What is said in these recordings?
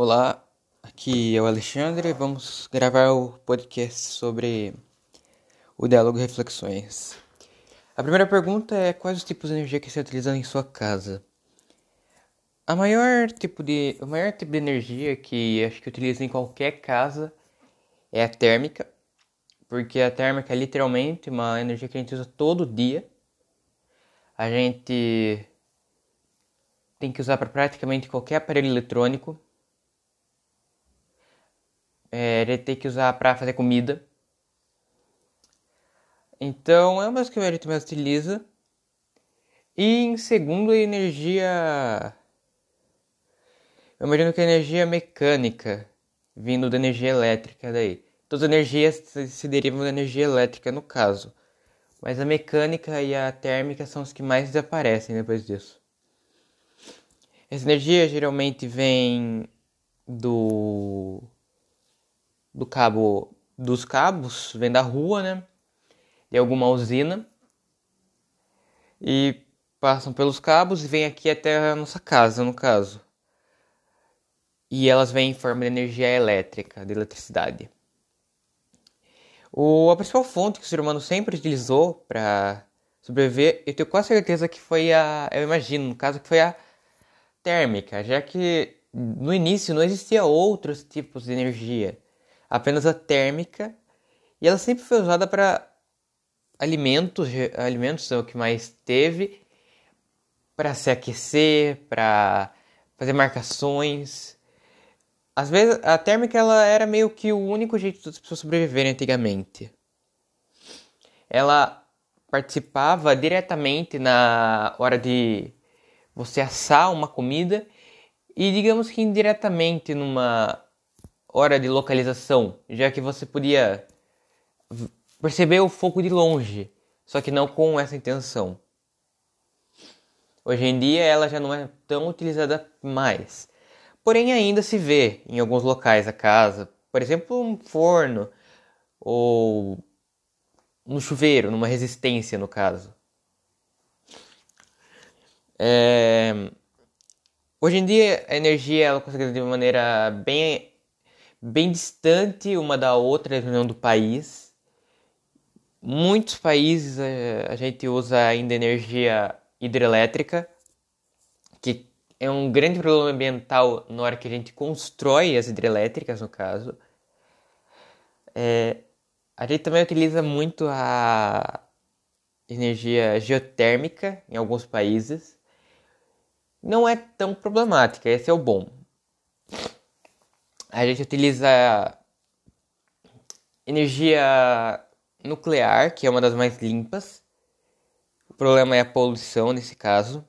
Olá, aqui é o Alexandre. Vamos gravar o podcast sobre o diálogo Reflexões. A primeira pergunta é quais os tipos de energia que você utiliza em sua casa? A maior tipo de, o maior tipo de energia que acho que utiliza em qualquer casa é a térmica, porque a térmica é literalmente uma energia que a gente usa todo dia. A gente tem que usar para praticamente qualquer aparelho eletrônico é, ele que usar para fazer comida. Então é uma das que a gente mais utiliza. E em segundo, a energia. Eu imagino que a energia mecânica, vindo da energia elétrica daí. Todas as energias se derivam da energia elétrica no caso. Mas a mecânica e a térmica são os que mais desaparecem depois disso. Essa energia geralmente vem do do cabo dos cabos, vem da rua, né? De alguma usina. E passam pelos cabos e vêm aqui até a nossa casa, no caso. E elas vêm em forma de energia elétrica, de eletricidade. O, a principal fonte que o ser humano sempre utilizou para sobreviver, eu tenho quase certeza que foi a. Eu imagino, no caso, que foi a térmica, já que no início não existia outros tipos de energia apenas a térmica, e ela sempre foi usada para alimentos, alimentos é o que mais teve, para se aquecer, para fazer marcações. Às vezes a térmica ela era meio que o único jeito das pessoas sobreviverem antigamente. Ela participava diretamente na hora de você assar uma comida e digamos que indiretamente numa hora de localização, já que você podia perceber o fogo de longe, só que não com essa intenção. Hoje em dia ela já não é tão utilizada mais. Porém ainda se vê em alguns locais da casa, por exemplo, um forno ou no chuveiro, numa resistência no caso. É... Hoje em dia a energia ela consegue de maneira bem bem distante uma da outra, dependendo do país. Muitos países a, eh, a gente usa ainda energia hidrelétrica, que é um grande problema ambiental na hora que a gente constrói as hidrelétricas, no caso. É, a gente também utiliza muito a energia geotérmica em alguns países. Não é tão problemática, esse é o bom a gente utiliza energia nuclear, que é uma das mais limpas. O problema é a poluição nesse caso.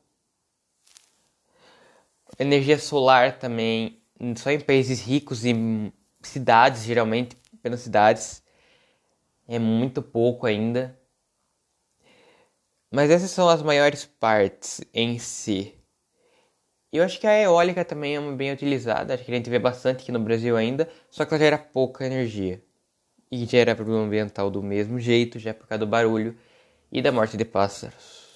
Energia solar também, só em países ricos e cidades, geralmente, apenas cidades, é muito pouco ainda. Mas essas são as maiores partes em si. Eu acho que a eólica também é bem utilizada, acho que a gente vê bastante aqui no Brasil ainda, só que ela gera pouca energia. E gera problema ambiental do mesmo jeito, já por causa do barulho e da morte de pássaros.